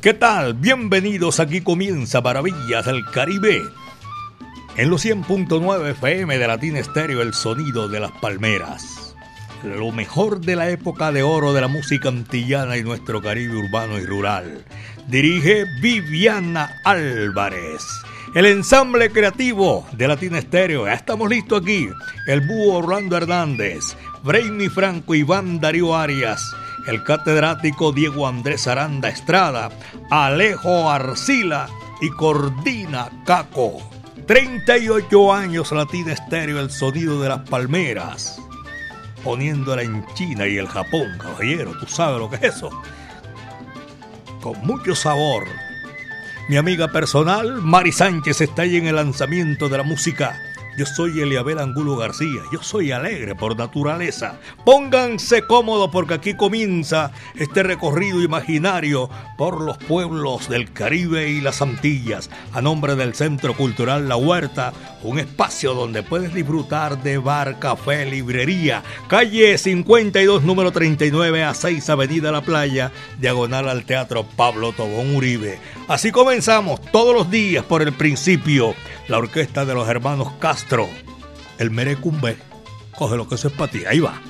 ¿Qué tal? Bienvenidos. Aquí comienza Maravillas del Caribe. En los 100.9 FM de Latina Estéreo, el sonido de las palmeras. Lo mejor de la época de oro de la música antillana y nuestro Caribe urbano y rural. Dirige Viviana Álvarez. El ensamble creativo de Latina Estéreo. Ya estamos listos aquí. El búho Orlando Hernández, Brainy Franco, Iván Darío Arias el catedrático Diego Andrés Aranda Estrada, Alejo Arcila y Cordina Caco. 38 años Latina Estéreo, el sonido de las palmeras. Poniéndola en China y el Japón, caballero, tú sabes lo que es eso. Con mucho sabor. Mi amiga personal, Mari Sánchez, está ahí en el lanzamiento de la música yo soy Eliabel Angulo García, yo soy alegre por naturaleza. Pónganse cómodos porque aquí comienza este recorrido imaginario por los pueblos del Caribe y las Antillas, a nombre del Centro Cultural La Huerta, un espacio donde puedes disfrutar de bar, café, librería, calle 52, número 39 a 6, Avenida La Playa, diagonal al Teatro Pablo Tobón Uribe. Así comenzamos todos los días por el principio la orquesta de los hermanos Castro, el Merecumbe. Coge lo que eso es para ti, ahí va.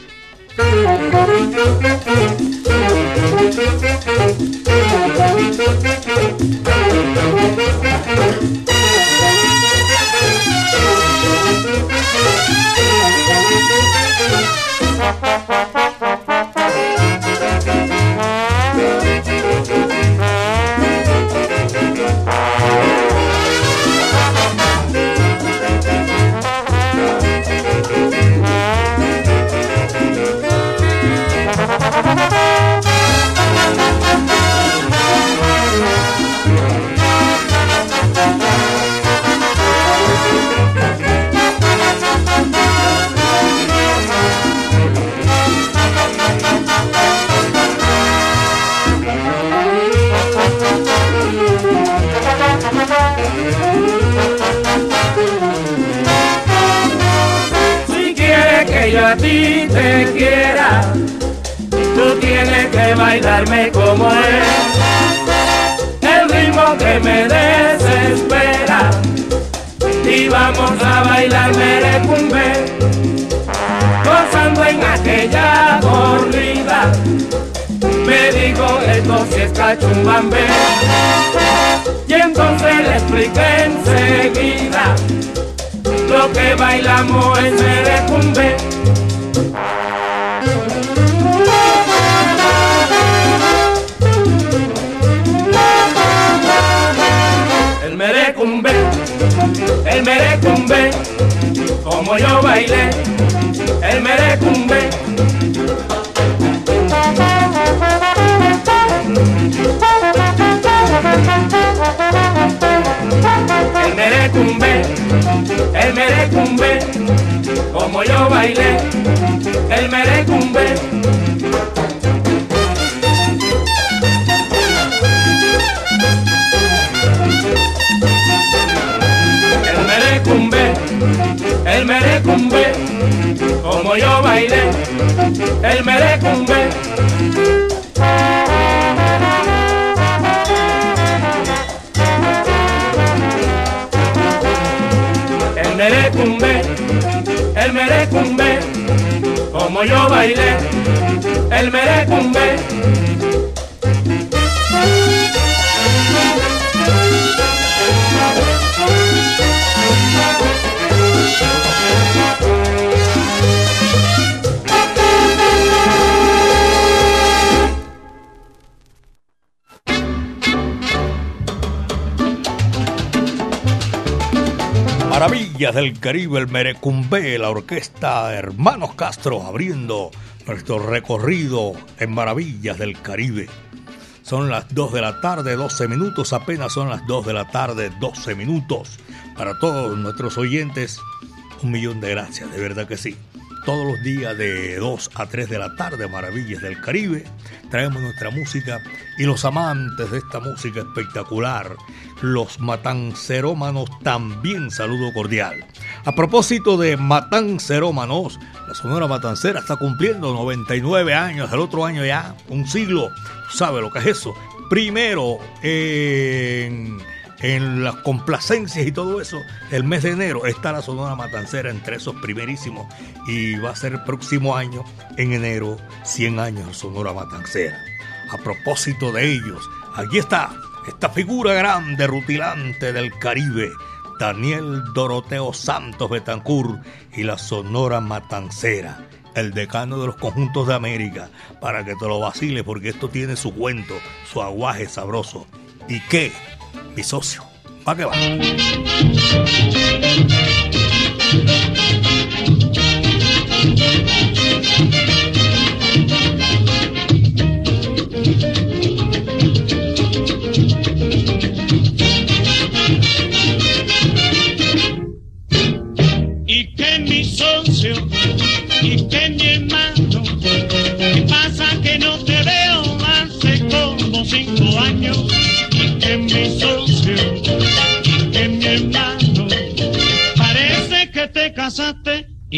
Bailarme como es. El ritmo que me desespera. Y vamos a bailar merecumbe. Gozando en aquella corrida. Me dijo esto si es cachumbambe. Y entonces le expliqué enseguida. Lo que bailamos es merecumbe. el merecumbe, como yo bailé, el merecumbe. Merecumbe, el merecumbe, como yo bailé, el merecumbe. el merecumbe, como yo bailé, el merecumbe. Merecumbe, el merecumbe, como yo bailé, el merecumbe. Maravillas del Caribe, el Merecumbé, la orquesta Hermanos Castro abriendo nuestro recorrido en Maravillas del Caribe. Son las 2 de la tarde, 12 minutos, apenas son las 2 de la tarde, 12 minutos. Para todos nuestros oyentes, un millón de gracias, de verdad que sí. Todos los días de 2 a 3 de la tarde, Maravillas del Caribe, traemos nuestra música y los amantes de esta música espectacular, los matancerómanos, también saludo cordial. A propósito de matancerómanos, la Sonora Matancera está cumpliendo 99 años, el otro año ya, un siglo. ¿Sabe lo que es eso? Primero en en las complacencias y todo eso, el mes de enero está la Sonora Matancera entre esos primerísimos y va a ser el próximo año, en enero, 100 años Sonora Matancera. A propósito de ellos, aquí está esta figura grande, rutilante del Caribe, Daniel Doroteo Santos Betancur y la Sonora Matancera el decano de los conjuntos de América, para que te lo vacile, porque esto tiene su cuento, su aguaje sabroso. ¿Y qué? Mi socio. ¿Va que va?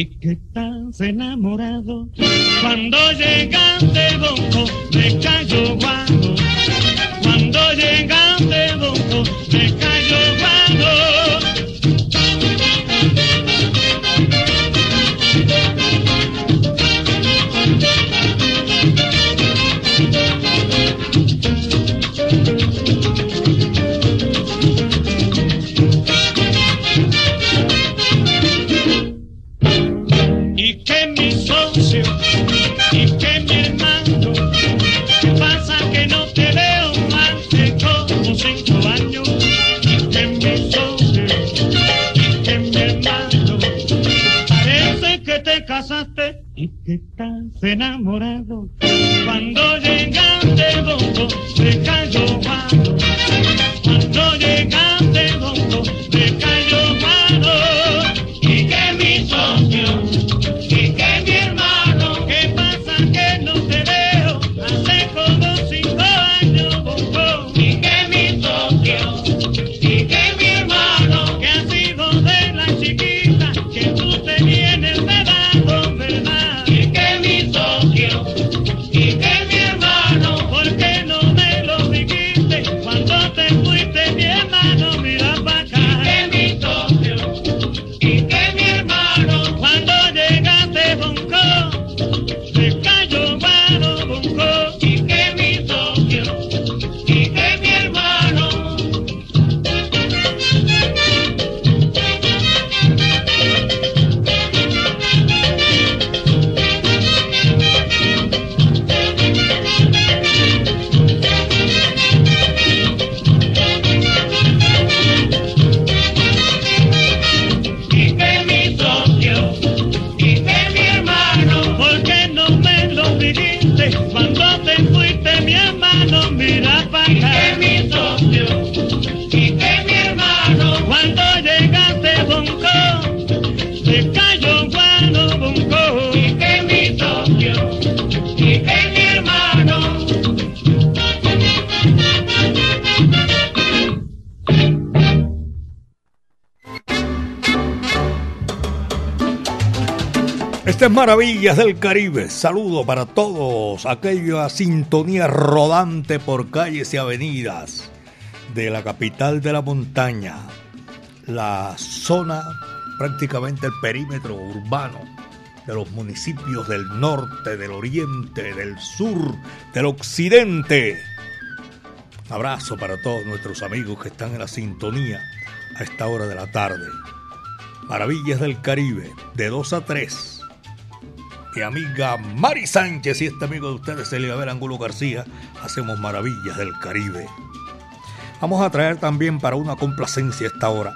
Y que estás enamorado. Cuando llegaste, bonco, me cayó guano. Enamorado Maravillas del Caribe. Saludo para todos. Aquella sintonía rodante por calles y avenidas de la capital de la montaña. La zona, prácticamente el perímetro urbano de los municipios del norte, del oriente, del sur, del occidente. Abrazo para todos nuestros amigos que están en la sintonía a esta hora de la tarde. Maravillas del Caribe, de 2 a 3 mi amiga Mari Sánchez y este amigo de ustedes, Eliabel Angulo García, hacemos maravillas del Caribe. Vamos a traer también para una complacencia esta hora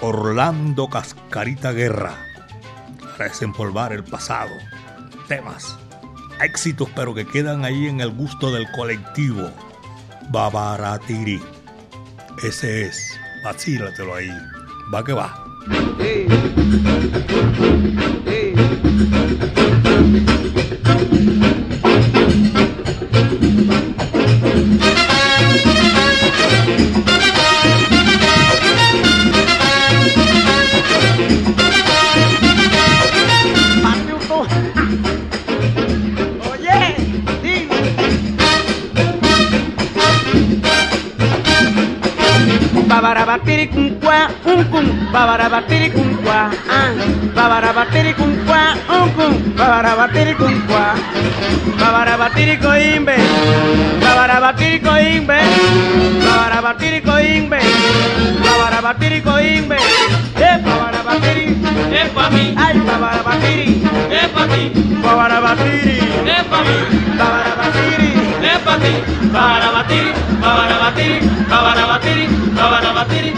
Orlando Cascarita Guerra. Para desempolvar el pasado. Temas, éxitos, pero que quedan ahí en el gusto del colectivo. Babaratiri. Ese es. Vacílatelo ahí. Va que va. batiri kun Thank you. batiricuncuá, un cum, babara batiricuncuá, ah, babara batiricuncuá, un cum, babara batiricuncuá, babara batirico imbe, babara batirico imbe, babara batirico imbe, babara batirico imbe, eh, babara batiri, eh, pa mí, ay, babara batiri, eh, pa mí, babara batiri, eh, pa mí, batiri eh pa ti babara batiri babara batiri babara batiri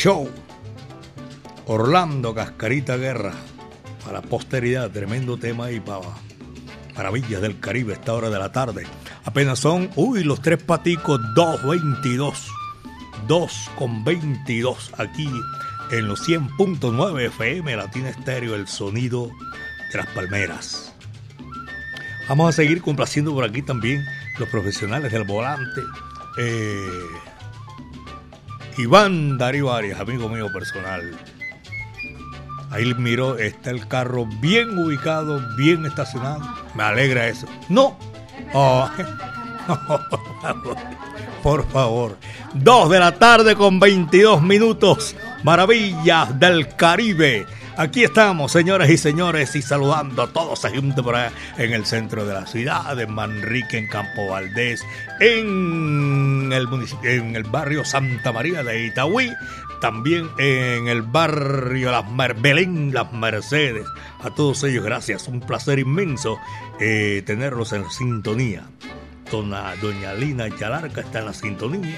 show. Orlando Cascarita Guerra. Para posteridad, tremendo tema y para Maravillas del Caribe, esta hora de la tarde. Apenas son, uy, los tres paticos, 2.22. 2 con 22 aquí en los 100.9 FM Latina Estéreo, el sonido de las palmeras. Vamos a seguir complaciendo por aquí también los profesionales del volante. Eh, Iván Darío Arias, amigo mío personal. Ahí miró, está el carro bien ubicado, bien estacionado. Me alegra eso. No. Oh. Por favor. Dos de la tarde con 22 minutos. Maravillas del Caribe. Aquí estamos, señoras y señores, y saludando a allá en el centro de la ciudad, en Manrique, en Campo Valdés, en el, en el barrio Santa María de Itagüí, también en el barrio Las Mer Belén, Las Mercedes. A todos ellos, gracias. Un placer inmenso eh, tenerlos en sintonía. Doña Lina Chalarca está en la sintonía.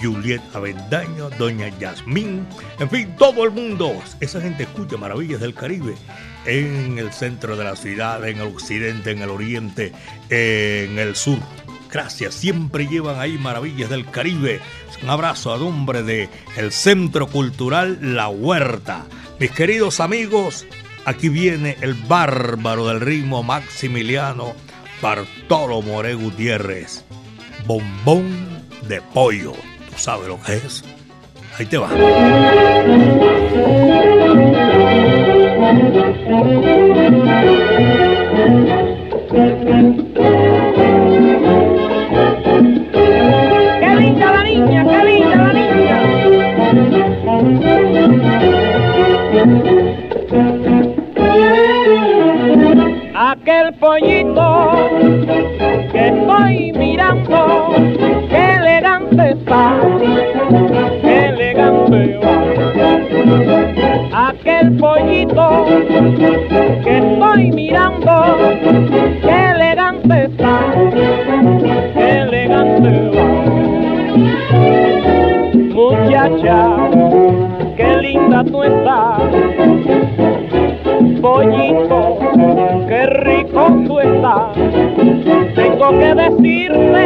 Juliet Avendaño, Doña Yasmín, en fin, todo el mundo. Esa gente escucha Maravillas del Caribe en el centro de la ciudad, en el occidente, en el oriente, en el sur. Gracias, siempre llevan ahí Maravillas del Caribe. Un abrazo a nombre de Centro Cultural La Huerta. Mis queridos amigos, aquí viene el bárbaro del ritmo Maximiliano Bartolo More Gutiérrez. Bombón de pollo. ¿Sabe lo que es? Ahí te va. ¡Qué linda la niña! ¡Qué linda la niña! Aquel pollito que estoy mirando, qué elegante está, qué elegante va. Aquel pollito que estoy mirando, qué elegante está, qué elegante va. Muchacha, qué linda tú estás, pollito, qué rico tú estás. Tengo que decirte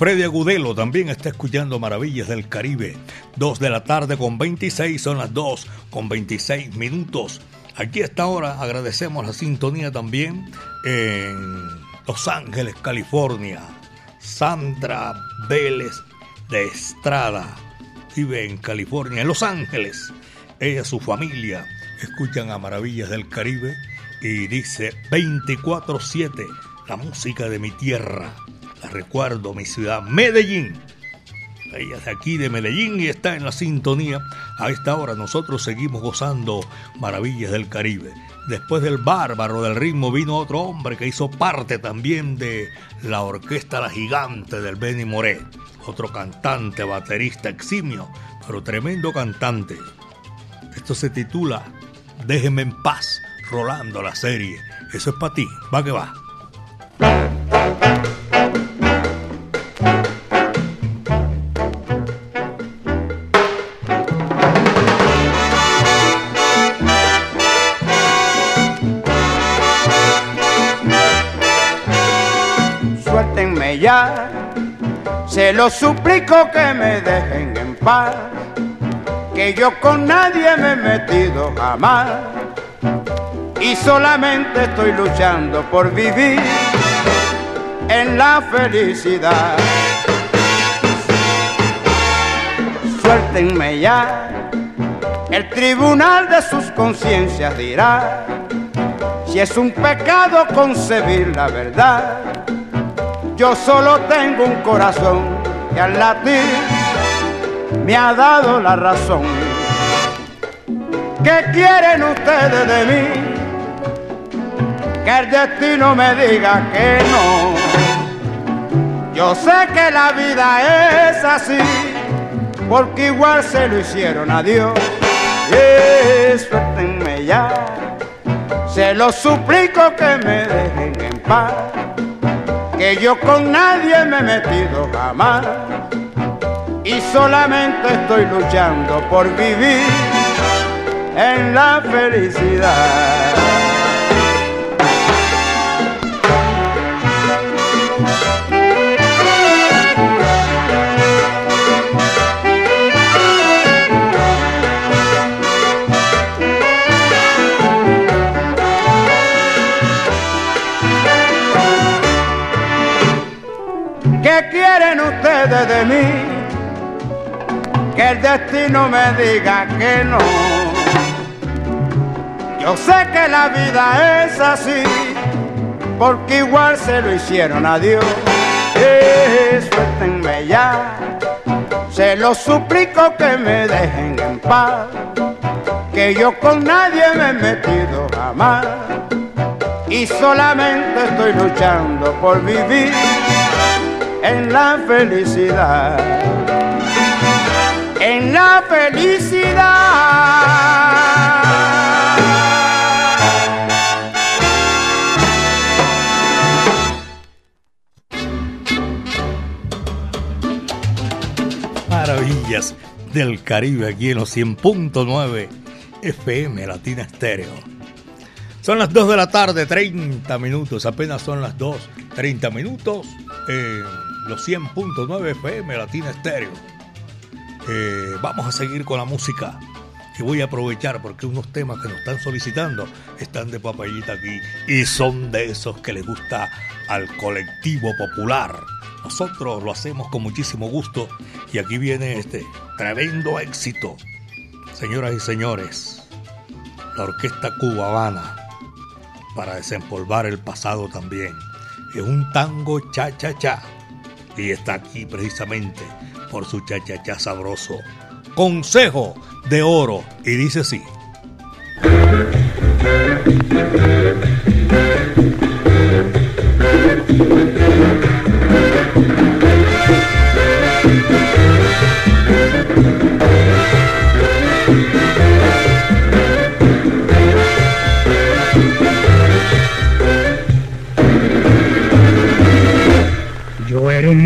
Freddy Agudelo. También está escuchando Maravillas del Caribe. Dos de la tarde con 26, son las 2 con 26 minutos. Aquí a esta hora agradecemos la sintonía también en Los Ángeles, California. Sandra Vélez de Estrada vive en California, en Los Ángeles. Ella y su familia escuchan a Maravillas del Caribe y dice 24-7, la música de mi tierra. La recuerdo, mi ciudad, Medellín. Ella es de aquí de Medellín y está en la sintonía. A esta hora nosotros seguimos gozando maravillas del Caribe. Después del bárbaro del ritmo vino otro hombre que hizo parte también de la orquesta La Gigante del Benny Moré. Otro cantante, baterista eximio, pero tremendo cantante. Esto se titula Déjeme en paz, Rolando la serie. Eso es para ti, va que va. Ya, se lo suplico que me dejen en paz, que yo con nadie me he metido jamás y solamente estoy luchando por vivir en la felicidad. Suéltenme ya, el tribunal de sus conciencias dirá si es un pecado concebir la verdad. Yo solo tengo un corazón que al latir me ha dado la razón. ¿Qué quieren ustedes de mí? Que el destino me diga que no. Yo sé que la vida es así, porque igual se lo hicieron a Dios. Eh, suéltenme ya, se lo suplico que me dejen en paz, que yo con nadie me he metido jamás y solamente estoy luchando por vivir en la felicidad. Quieren ustedes de mí? Que el destino me diga que no. Yo sé que la vida es así, porque igual se lo hicieron a Dios. Eh, suéltenme ya, se lo suplico que me dejen en paz, que yo con nadie me he metido jamás y solamente estoy luchando por vivir en la felicidad, en la felicidad. Maravillas del Caribe aquí en los 100.9 FM Latina Estéreo. Son las 2 de la tarde, 30 minutos, apenas son las 2, 30 minutos en los 100.9 FM Latina Estéreo. Eh, vamos a seguir con la música y voy a aprovechar porque unos temas que nos están solicitando están de papayita aquí y son de esos que les gusta al colectivo popular. Nosotros lo hacemos con muchísimo gusto y aquí viene este tremendo éxito. Señoras y señores, la Orquesta Cuba Habana para desempolvar el pasado también. Es un tango cha-cha-cha y está aquí precisamente por su cha-cha-cha sabroso. Consejo de oro y dice así.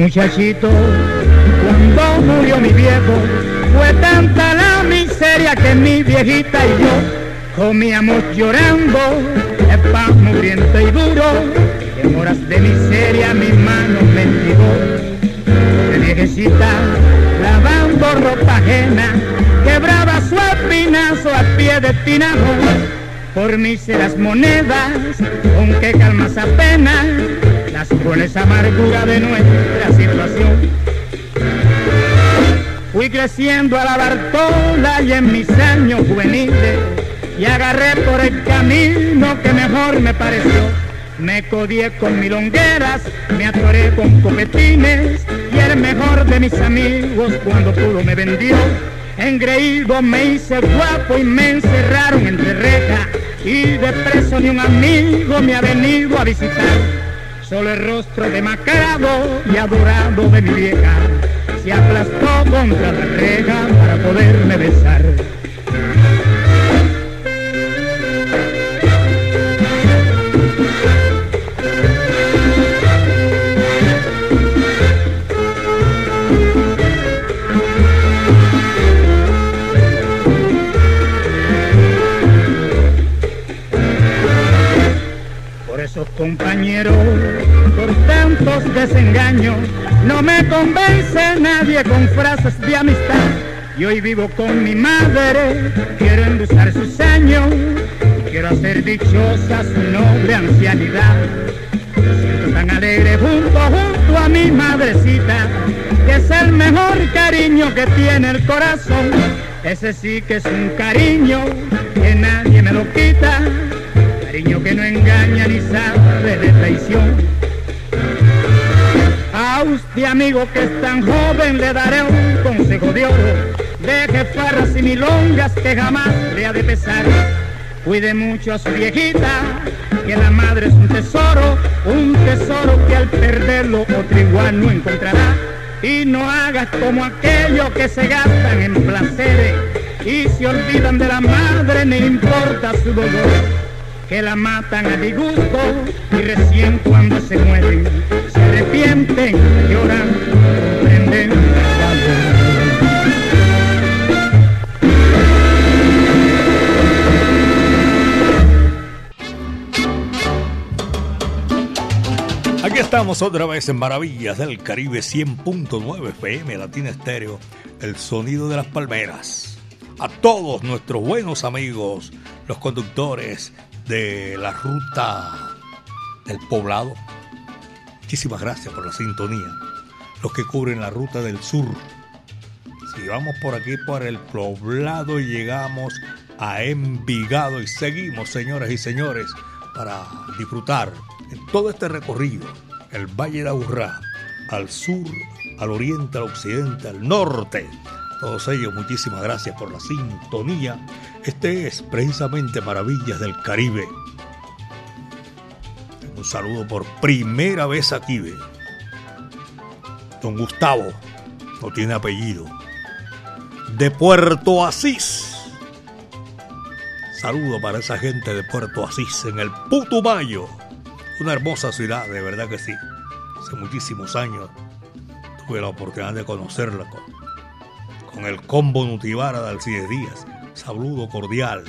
Muchachito cuando murió mi viejo. Fue tanta la miseria que mi viejita y yo comíamos llorando el pan muriente y duro. En horas de miseria mi mano mendigó. De viejecita lavando ropa ajena, quebraba su espinazo a pie de tinajo. Por míseras monedas, con que calmas apenas las crueles amarguras de nuestra situación. Fui creciendo a la Bartola y en mis años juveniles y agarré por el camino que mejor me pareció. Me codié con milongueras, me atoré con copetines y el mejor de mis amigos cuando pudo me vendió. Engreído me hice guapo y me encerraron entre rejas y de preso ni un amigo me ha venido a visitar. Solo el rostro demacrado y adorado de mi vieja se aplastó contra la reja para poderme besar. Los compañeros, por tantos desengaños, no me convence nadie con frases de amistad. Y hoy vivo con mi madre, quiero endulzar sus años, quiero hacer dichosa su noble ancianidad. Siento tan alegre junto, junto a mi madrecita, que es el mejor cariño que tiene el corazón. Ese sí que es un cariño que nadie me lo quita, cariño que no engaña ni sabe de traición. A usted amigo que es tan joven le daré un consejo de oro Deje farras y milongas que jamás le ha de pesar. Cuide mucho a su viejita, que la madre es un tesoro, un tesoro que al perderlo otro igual no encontrará. Y no hagas como aquellos que se gastan en placeres y se olvidan de la madre, ni importa su dolor. Que la matan a disgusto y recién cuando se mueren se arrepienten, lloran, comprenden Aquí estamos otra vez en Maravillas del Caribe 100.9 FM Latina Estéreo, el sonido de las palmeras. A todos nuestros buenos amigos, los conductores de la ruta del poblado, muchísimas gracias por la sintonía. Los que cubren la ruta del sur. Si vamos por aquí por el poblado llegamos a Envigado y seguimos, señoras y señores, para disfrutar en todo este recorrido, el Valle de Aburrá, al sur, al oriente, al occidente, al norte. todos ellos, muchísimas gracias por la sintonía. Este es precisamente Maravillas del Caribe. Un saludo por primera vez aquí. Don Gustavo, no tiene apellido. De Puerto Asís. Saludo para esa gente de Puerto Asís en el Putumayo. Una hermosa ciudad, de verdad que sí. Hace muchísimos años tuve la oportunidad de conocerla con, con el combo Nutibara de Alcides Díaz. Saludo cordial.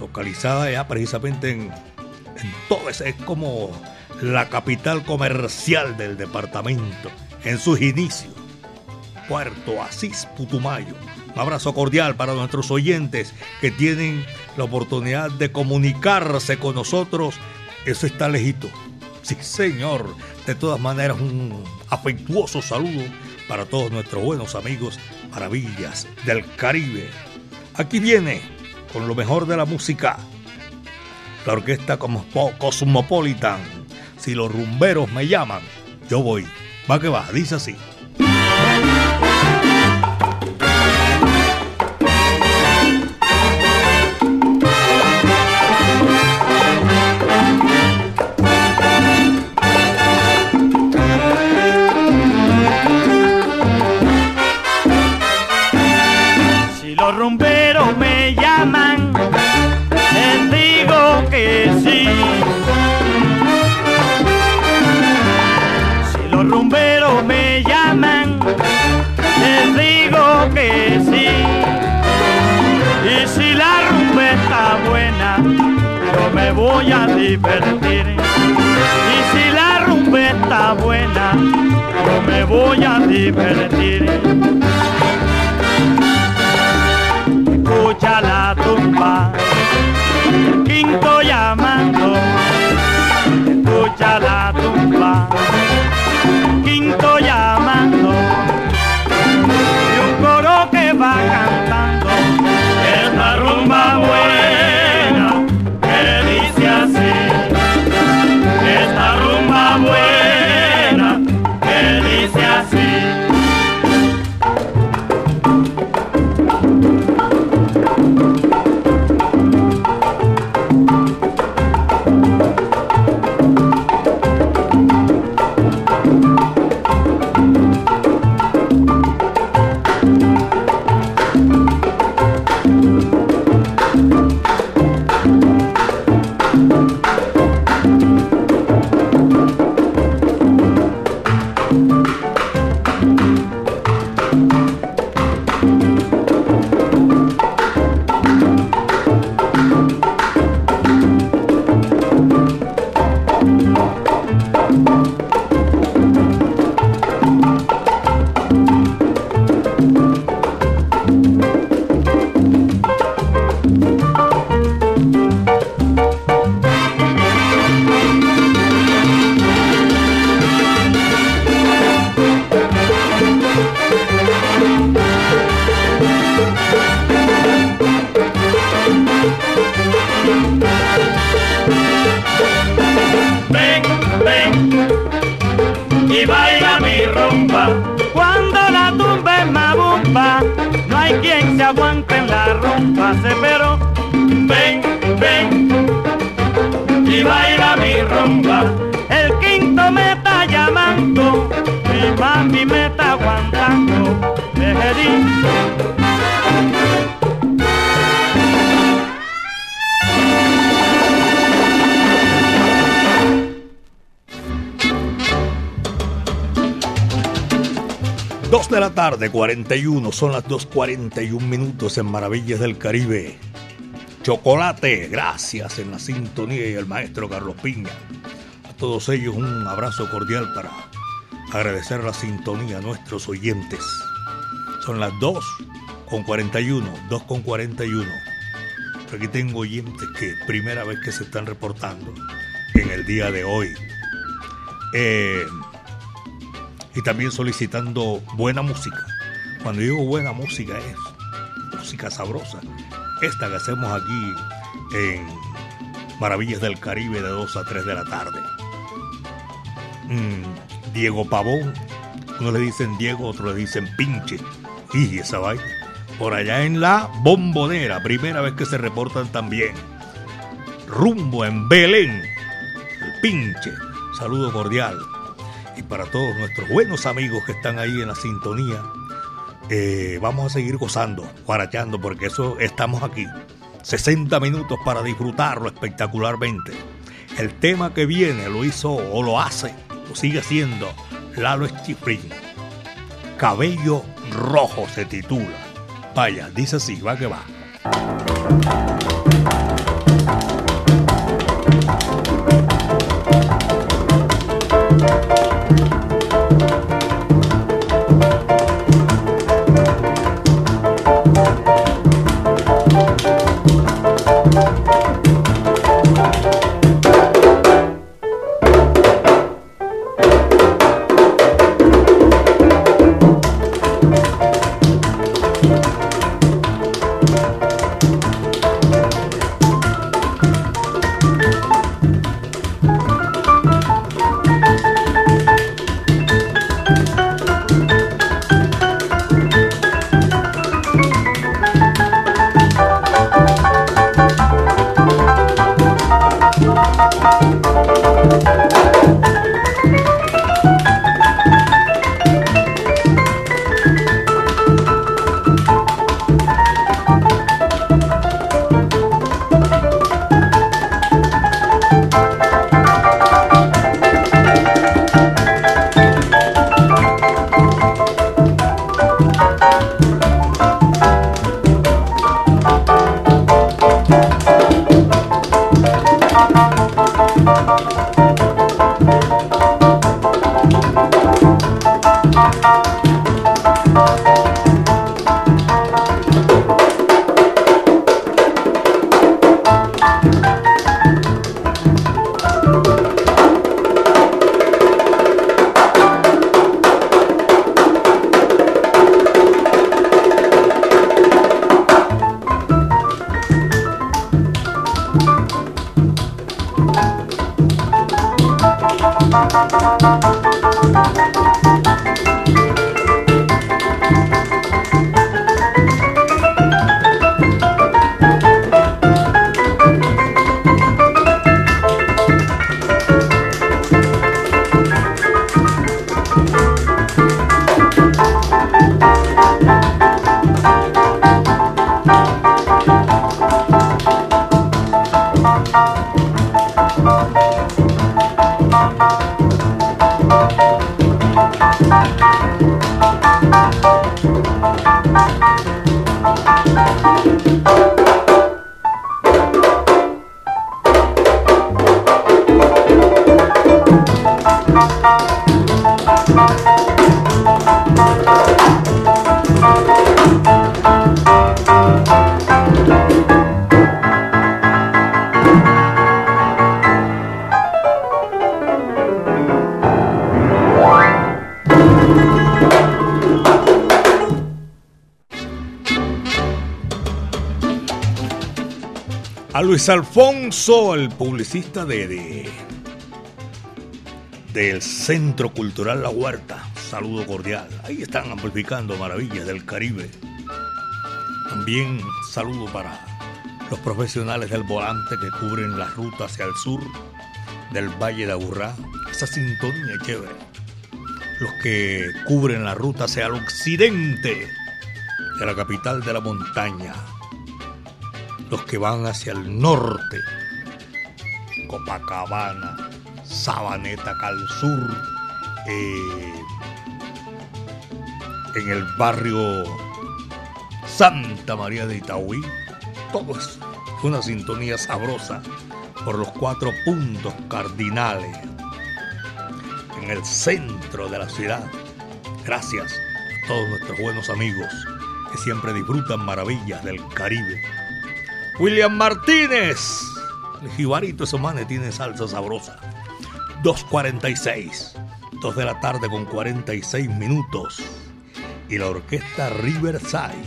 Localizada ya precisamente en, en todo ese, es como la capital comercial del departamento en sus inicios. Puerto Asís, Putumayo. Un abrazo cordial para nuestros oyentes que tienen la oportunidad de comunicarse con nosotros eso está lejito. Sí, señor. De todas maneras, un afectuoso saludo para todos nuestros buenos amigos Maravillas del Caribe. Aquí viene con lo mejor de la música. La orquesta Cosmopolitan. Si los rumberos me llaman, yo voy. Va que va, dice así. 7.41, son las 2.41 minutos en Maravillas del Caribe. Chocolate, gracias en la sintonía y al maestro Carlos Piña. A todos ellos un abrazo cordial para agradecer la sintonía a nuestros oyentes. Son las 2.41, 2.41. Aquí tengo oyentes que primera vez que se están reportando en el día de hoy. Eh, y también solicitando buena música. Cuando digo buena música es música sabrosa. Esta que hacemos aquí en Maravillas del Caribe de 2 a 3 de la tarde. Mm, Diego Pavón, uno le dicen Diego, otro le dicen pinche. Y esa vaina. Por allá en la bombonera, primera vez que se reportan también. Rumbo en Belén, el pinche. Saludo cordial y para todos nuestros buenos amigos que están ahí en la sintonía. Eh, vamos a seguir gozando, guarachando, porque eso estamos aquí. 60 minutos para disfrutarlo espectacularmente. El tema que viene lo hizo o lo hace, o sigue siendo Lalo Schifrin. Cabello Rojo se titula. Vaya, dice así, va que va. Luis Alfonso, el publicista de, de del Centro Cultural La Huerta. Saludo cordial. Ahí están amplificando maravillas del Caribe. También saludo para los profesionales del volante que cubren la ruta hacia el sur del Valle de Aburrá. Esa sintonía chévere. Los que cubren la ruta hacia el occidente de la capital de la montaña. Los que van hacia el norte. Copacabana, Sabaneta, Cal Sur. Eh, en el barrio Santa María de Itaúí. Todo es una sintonía sabrosa por los cuatro puntos cardinales en el centro de la ciudad. Gracias a todos nuestros buenos amigos que siempre disfrutan maravillas del Caribe. William Martínez, el jibarito esos manes tiene salsa sabrosa. 2.46, 2 de la tarde con 46 minutos y la orquesta Riverside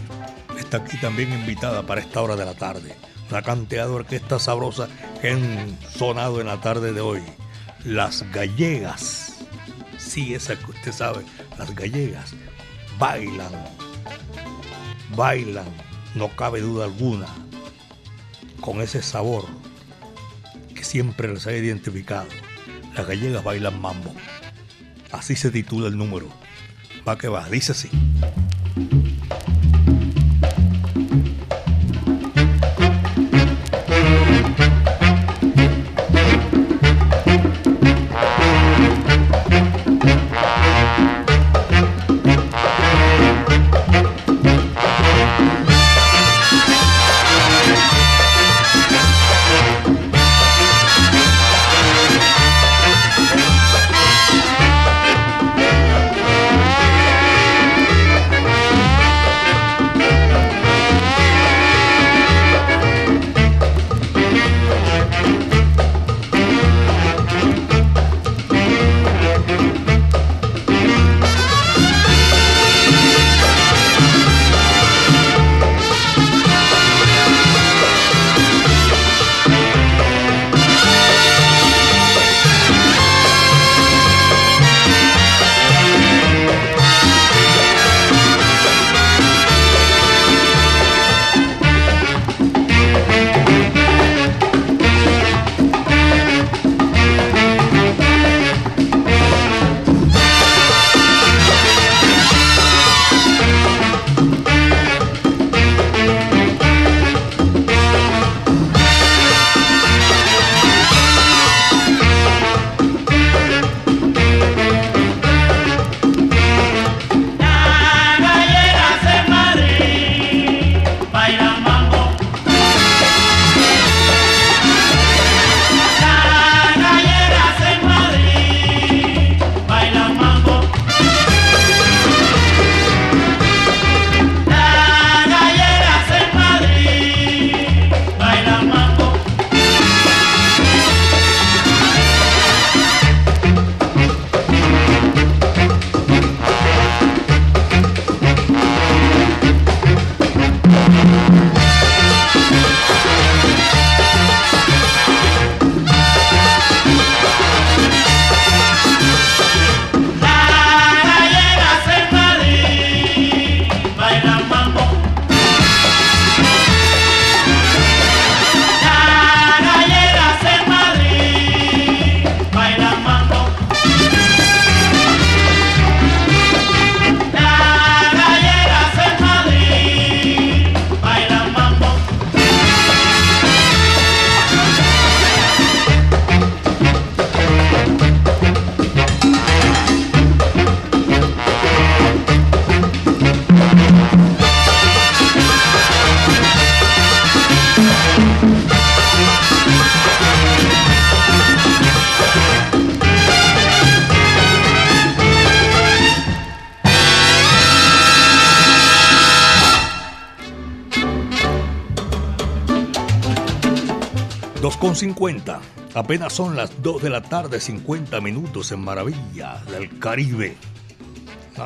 está aquí también invitada para esta hora de la tarde. La cantidad de orquestas sabrosas que han sonado en la tarde de hoy. Las gallegas. Sí, esa que usted sabe. Las gallegas bailan. Bailan, no cabe duda alguna, con ese sabor que siempre les ha identificado. Las gallegas bailan mambo. Así se titula el número. Va que va, dice así. Con 50. Apenas son las 2 de la tarde, 50 minutos en Maravilla del Caribe.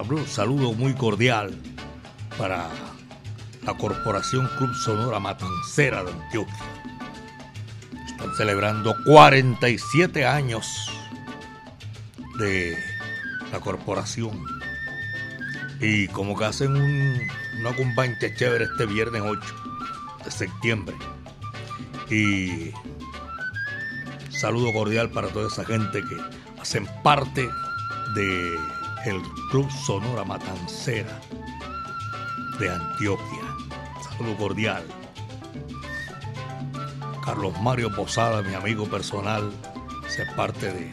Un saludo muy cordial para la Corporación Club Sonora Matancera de Antioquia. celebrando 47 años de la corporación. Y como que hacen un, una compañía chévere este viernes 8 de septiembre. Y saludo cordial para toda esa gente que hacen parte de el Club Sonora Matancera de Antioquia. Saludo cordial. Carlos Mario Posada, mi amigo personal, es parte de,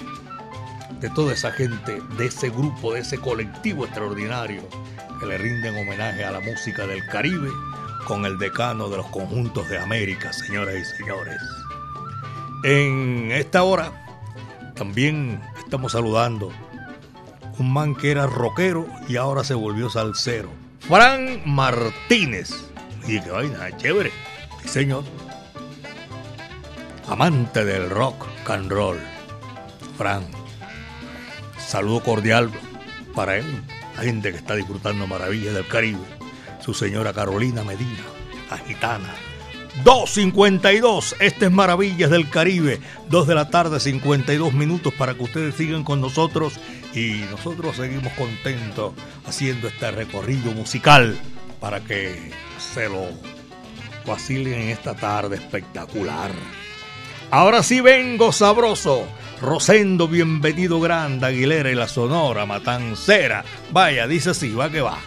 de toda esa gente, de ese grupo, de ese colectivo extraordinario que le rinden homenaje a la música del Caribe con el decano de los conjuntos de América, señoras y señores. En esta hora también estamos saludando un man que era rockero y ahora se volvió salsero. Fran Martínez. Y qué vaina, chévere. Sí, señor. Amante del rock and roll. Fran. Saludo cordial para él, la gente que está disfrutando maravillas del Caribe. Su señora Carolina Medina, la gitana. 2.52, este es Maravillas del Caribe. 2 de la tarde, 52 minutos para que ustedes sigan con nosotros y nosotros seguimos contentos haciendo este recorrido musical para que se lo vacilen en esta tarde espectacular. Ahora sí vengo sabroso. Rosendo, bienvenido grande, Aguilera y la Sonora, Matancera. Vaya, dice así, va que va.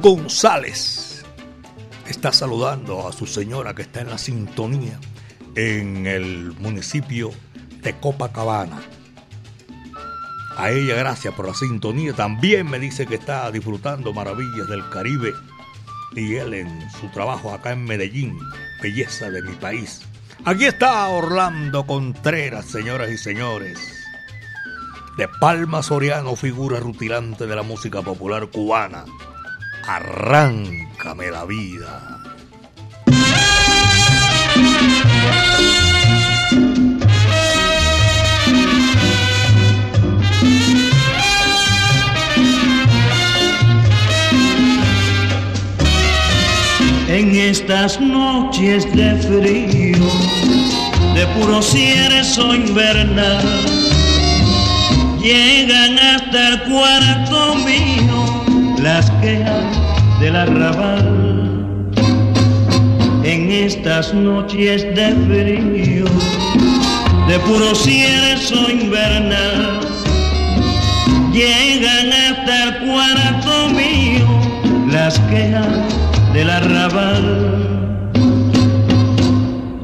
González está saludando a su señora que está en la sintonía en el municipio de Copacabana. A ella gracias por la sintonía. También me dice que está disfrutando maravillas del Caribe y él en su trabajo acá en Medellín, belleza de mi país. Aquí está Orlando Contreras, señoras y señores. De Palma Soriano, figura rutilante de la música popular cubana. Arráncame la vida. En estas noches de frío, de puro cierzo invernal, llegan hasta el cuarto mío las quejas del arrabal. En estas noches de frío, de puro cierzo invernal, llegan hasta el cuarto mío las quejas del arrabal.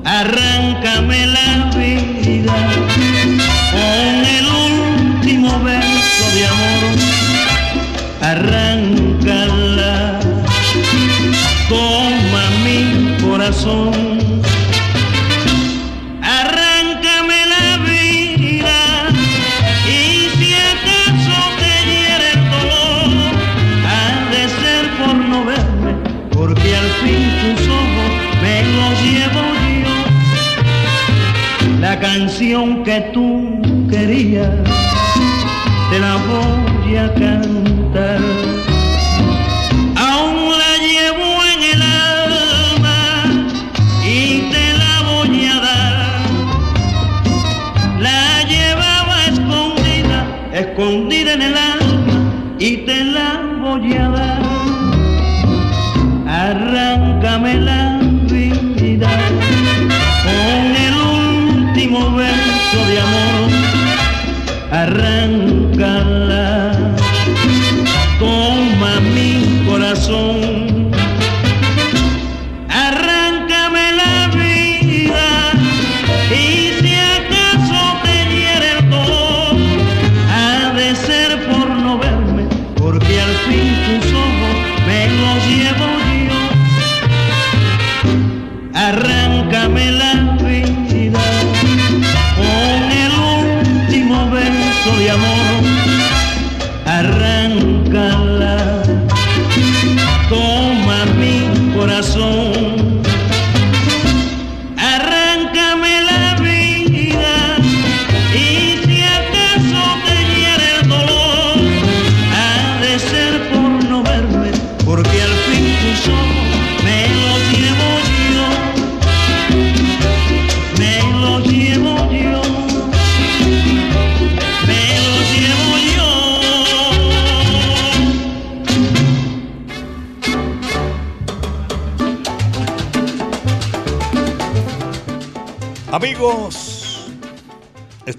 Arráncame la vida el último verso de amor. Arráncala, toma mi corazón. Arráncame la vida y si acaso te hiere el dolor, ha de ser por no verme porque al fin tus ojos me los llevo yo. La canción que tú querías,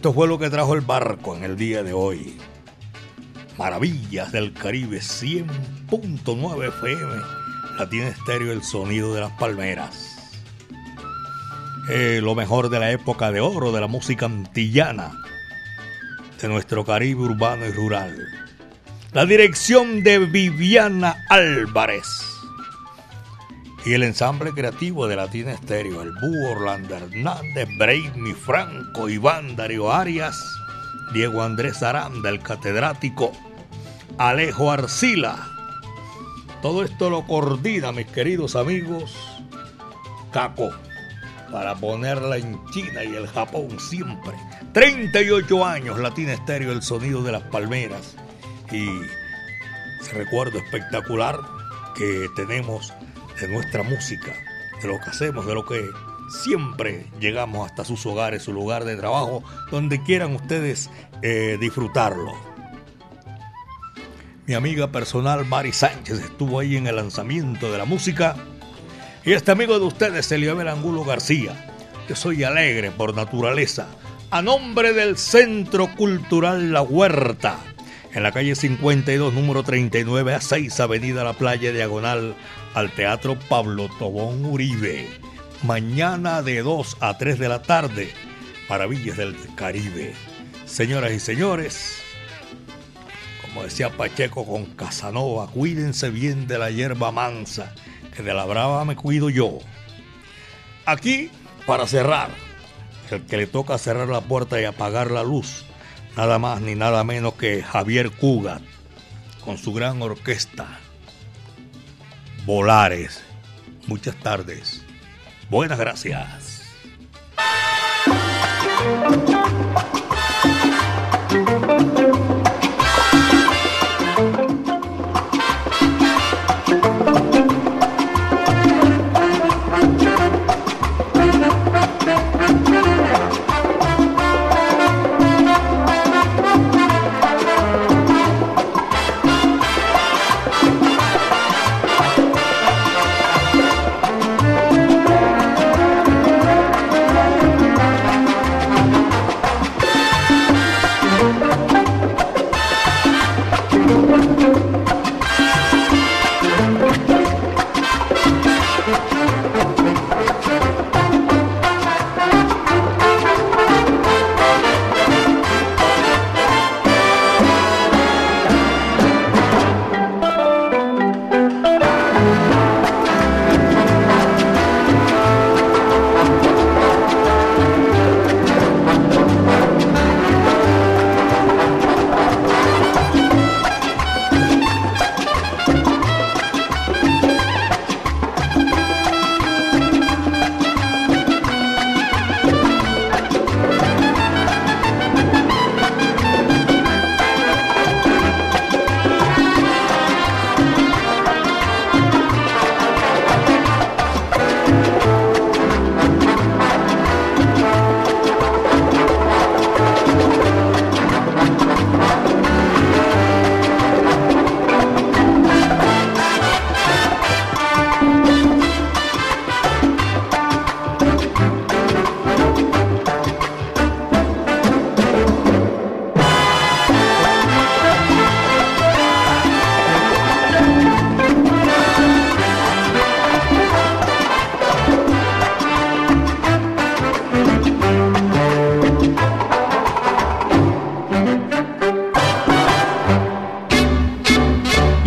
esto fue lo que trajo el barco en el día de hoy. Maravillas del Caribe 100.9 FM. Latina Estéreo, el sonido de las palmeras. Eh, lo mejor de la época de oro de la música antillana. De nuestro Caribe urbano y rural. La dirección de Viviana Álvarez y el ensamble creativo de Latina Estéreo, el Búho Orlando Hernández, Brainy Franco, Iván Darío Arias, Diego Andrés Aranda, el catedrático, Alejo Arcila. Todo esto lo coordina, mis queridos amigos, Caco, para ponerla en China y el Japón siempre. 38 años, Latina Estéreo, el sonido de las palmeras. Y recuerdo espectacular que tenemos de nuestra música, de lo que hacemos, de lo que siempre llegamos hasta sus hogares, su lugar de trabajo, donde quieran ustedes eh, disfrutarlo. Mi amiga personal Mari Sánchez estuvo ahí en el lanzamiento de la música. Y este amigo de ustedes, Eliabel Angulo García. Yo soy alegre por naturaleza. A nombre del Centro Cultural La Huerta en la calle 52, número 39 a 6, Avenida La Playa, diagonal al Teatro Pablo Tobón Uribe. Mañana de 2 a 3 de la tarde, Maravillas del Caribe. Señoras y señores, como decía Pacheco con Casanova, cuídense bien de la hierba mansa, que de la brava me cuido yo. Aquí para cerrar, el que le toca cerrar la puerta y apagar la luz, nada más ni nada menos que Javier Cugat, con su gran orquesta, Volares. Muchas tardes. Buenas gracias.